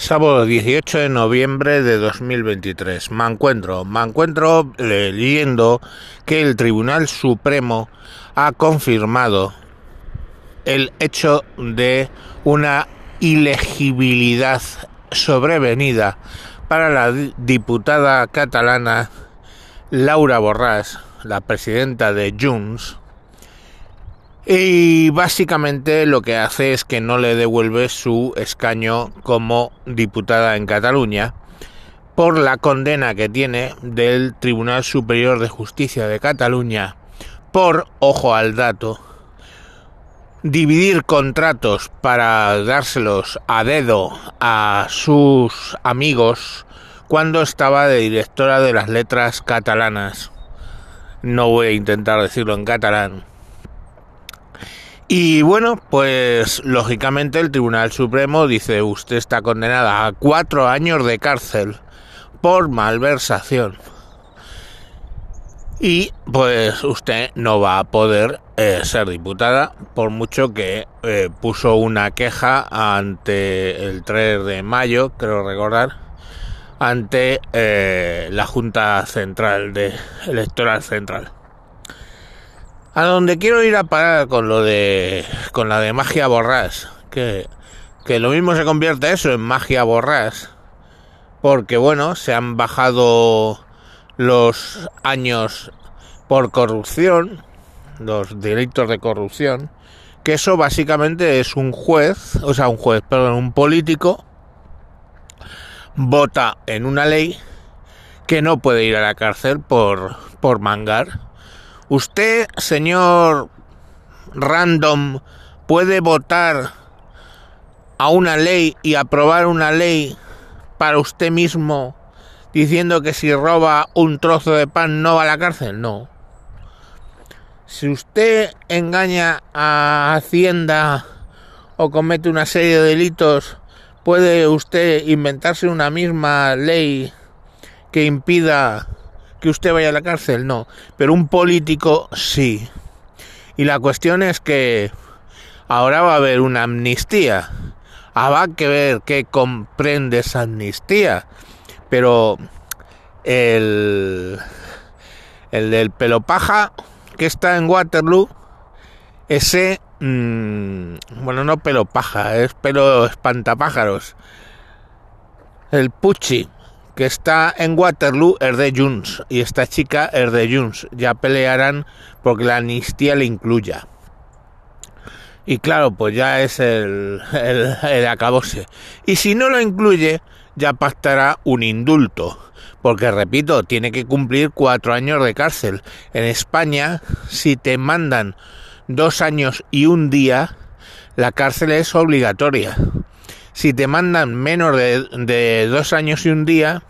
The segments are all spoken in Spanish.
Sábado 18 de noviembre de 2023. Me encuentro, me encuentro leyendo que el Tribunal Supremo ha confirmado el hecho de una ilegibilidad sobrevenida para la diputada catalana Laura Borràs, la presidenta de Junts, y básicamente lo que hace es que no le devuelve su escaño como diputada en Cataluña por la condena que tiene del Tribunal Superior de Justicia de Cataluña por, ojo al dato, dividir contratos para dárselos a dedo a sus amigos cuando estaba de directora de las letras catalanas. No voy a intentar decirlo en catalán y bueno, pues lógicamente el Tribunal Supremo dice usted está condenada a cuatro años de cárcel por malversación. Y pues usted no va a poder eh, ser diputada por mucho que eh, puso una queja ante el 3 de mayo, creo recordar, ante eh, la Junta Central de Electoral Central. A donde quiero ir a parar con lo de. con la de magia borrás. Que, que lo mismo se convierte eso en magia borrás. Porque bueno, se han bajado los años por corrupción, los delitos de corrupción, que eso básicamente es un juez, o sea, un juez, perdón, un político, vota en una ley que no puede ir a la cárcel por, por mangar Usted, señor random, puede votar a una ley y aprobar una ley para usted mismo diciendo que si roba un trozo de pan no va a la cárcel. No. Si usted engaña a Hacienda o comete una serie de delitos, puede usted inventarse una misma ley que impida que usted vaya a la cárcel, no, pero un político sí. Y la cuestión es que ahora va a haber una amnistía. Habrá que ver qué comprende esa amnistía. Pero el, el del pelo paja que está en Waterloo, ese, mm, bueno, no pelo paja, es pelo espantapájaros. El Pucci, que está en Waterloo es de Junts y esta chica es de Junts. Ya pelearán porque la amnistía le incluya. Y claro, pues ya es el, el, el acabose. Y si no lo incluye, ya pactará un indulto. Porque repito, tiene que cumplir cuatro años de cárcel. En España, si te mandan dos años y un día, la cárcel es obligatoria. Si te mandan menos de, dos años y un día,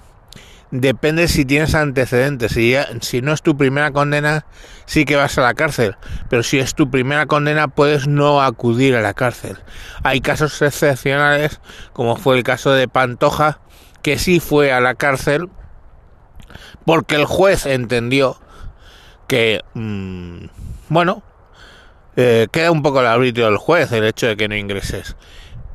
depende si tienes antecedentes. Si, si no es tu primera condena, sí que vas a la cárcel. Pero si es tu primera condena, puedes no acudir a la cárcel. Hay casos excepcionales, como fue el caso de Pantoja, que sí fue a la cárcel porque el juez entendió que, mm, bueno, eh, queda un poco el arbitrio del juez el hecho de que no ingreses.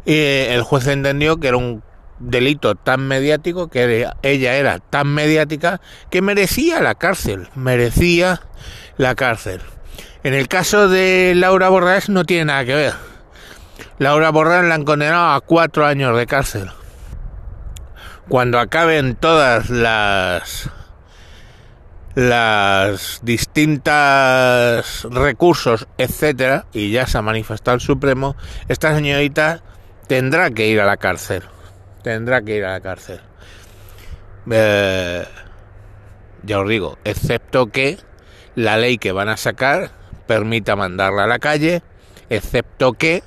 Y el juez entendió que era un delito tan mediático, que ella era tan mediática, que merecía la cárcel, merecía la cárcel. En el caso de Laura Borrás no tiene nada que ver. Laura Borrás la han condenado a cuatro años de cárcel. Cuando acaben todas las las distintas recursos, etcétera, y ya se ha manifestado el Supremo, esta señorita tendrá que ir a la cárcel. Tendrá que ir a la cárcel. Eh, ya os digo, excepto que la ley que van a sacar permita mandarla a la calle, excepto que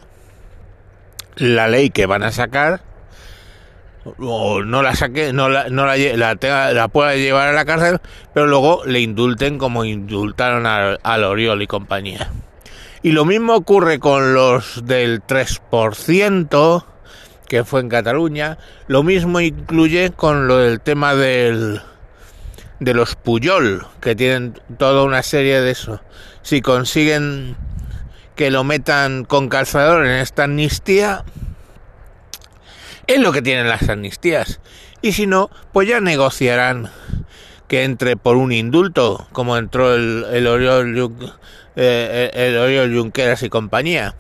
la ley que van a sacar o no la saque, no la, no la, la, pueda llevar a la cárcel, pero luego le indulten como indultaron al, al Oriol y compañía. Y lo mismo ocurre con los del 3%, que fue en Cataluña. Lo mismo incluye con lo del tema del, de los Puyol, que tienen toda una serie de eso. Si consiguen que lo metan con calzador en esta amnistía, Es lo que tienen las amnistías. Y si no, pues ya negociarán que entre por un indulto, como entró el, el Oriol, eh, el Oriol Junqueras y compañía.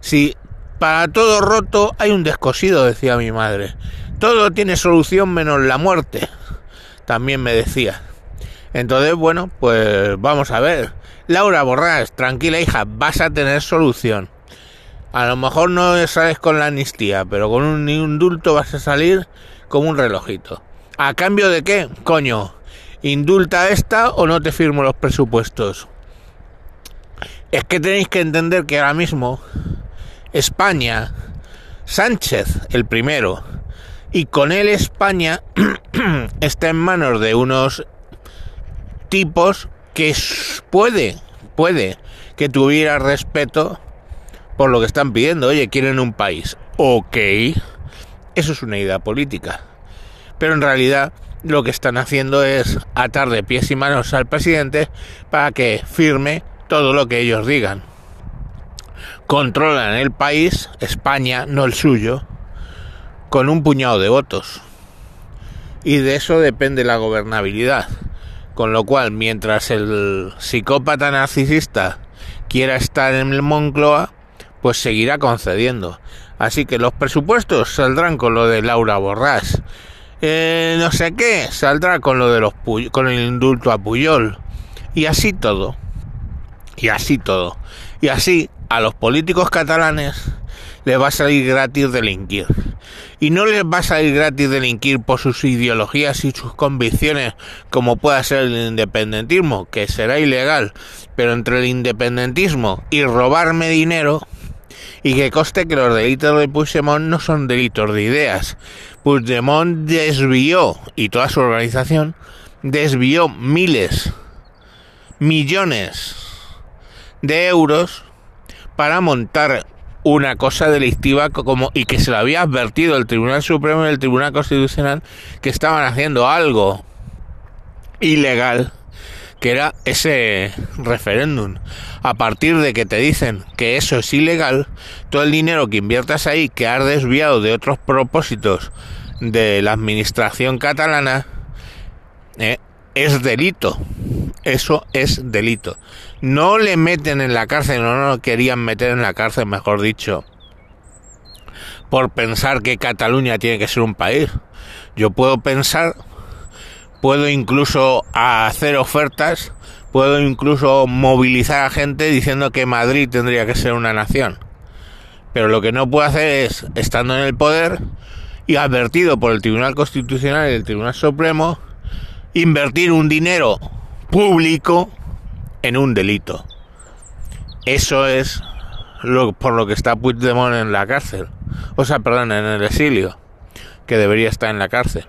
Si para todo roto hay un descosido, decía mi madre. Todo tiene solución menos la muerte, también me decía. Entonces, bueno, pues vamos a ver. Laura Borrás, tranquila hija, vas a tener solución. A lo mejor no sales con la amnistía, pero con un indulto vas a salir como un relojito. ¿A cambio de qué? Coño, indulta esta o no te firmo los presupuestos. Es que tenéis que entender que ahora mismo España, Sánchez el primero, y con él España está en manos de unos tipos que puede, puede que tuviera respeto por lo que están pidiendo. Oye, quieren un país. Ok, eso es una idea política. Pero en realidad lo que están haciendo es atar de pies y manos al presidente para que firme todo lo que ellos digan. Controlan el país, España, no el suyo, con un puñado de votos. Y de eso depende la gobernabilidad. Con lo cual, mientras el psicópata narcisista quiera estar en el Moncloa, pues seguirá concediendo. Así que los presupuestos saldrán con lo de Laura Borrás. Eh, no sé qué, saldrá con lo de los con el indulto a Puyol. Y así todo. Y así todo. Y así a los políticos catalanes les va a salir gratis delinquir. Y no les va a salir gratis delinquir por sus ideologías y sus convicciones, como pueda ser el independentismo, que será ilegal, pero entre el independentismo y robarme dinero, y que coste que los delitos de Puigdemont no son delitos de ideas. Puigdemont desvió, y toda su organización, desvió miles, millones de euros para montar una cosa delictiva como y que se lo había advertido el Tribunal Supremo y el Tribunal Constitucional que estaban haciendo algo ilegal que era ese referéndum. A partir de que te dicen que eso es ilegal, todo el dinero que inviertas ahí, que has desviado de otros propósitos de la administración catalana, eh, es delito. Eso es delito. No le meten en la cárcel, no lo querían meter en la cárcel, mejor dicho, por pensar que Cataluña tiene que ser un país. Yo puedo pensar puedo incluso hacer ofertas, puedo incluso movilizar a gente diciendo que Madrid tendría que ser una nación. Pero lo que no puedo hacer es, estando en el poder y advertido por el Tribunal Constitucional y el Tribunal Supremo, invertir un dinero público en un delito. Eso es lo, por lo que está Puigdemont en la cárcel. O sea, perdón, en el exilio, que debería estar en la cárcel.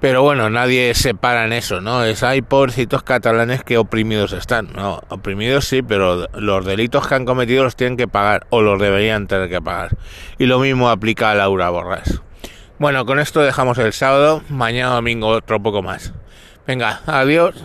Pero bueno, nadie se para en eso, ¿no? Es, hay pobrecitos catalanes que oprimidos están. No, oprimidos sí, pero los delitos que han cometido los tienen que pagar, o los deberían tener que pagar. Y lo mismo aplica a Laura Borras. Bueno, con esto dejamos el sábado, mañana domingo otro poco más. Venga, adiós.